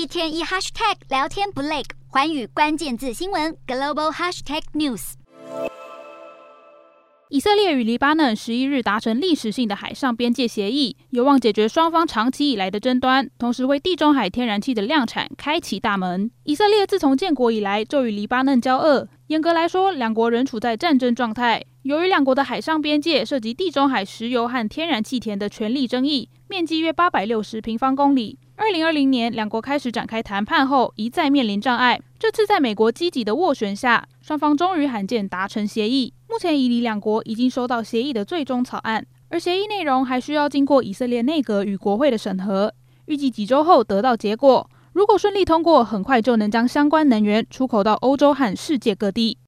一天一 hashtag 聊天不累，环宇关键字新闻 global hashtag news。以色列与黎巴嫩十一日达成历史性的海上边界协议，有望解决双方长期以来的争端，同时为地中海天然气的量产开启大门。以色列自从建国以来就与黎巴嫩交恶，严格来说，两国仍处在战争状态。由于两国的海上边界涉及地中海石油和天然气田的权利争议，面积约八百六十平方公里。二零二零年，两国开始展开谈判后，一再面临障碍。这次在美国积极的斡旋下，双方终于罕见达成协议。目前，以黎两国已经收到协议的最终草案，而协议内容还需要经过以色列内阁与国会的审核，预计几周后得到结果。如果顺利通过，很快就能将相关能源出口到欧洲和世界各地。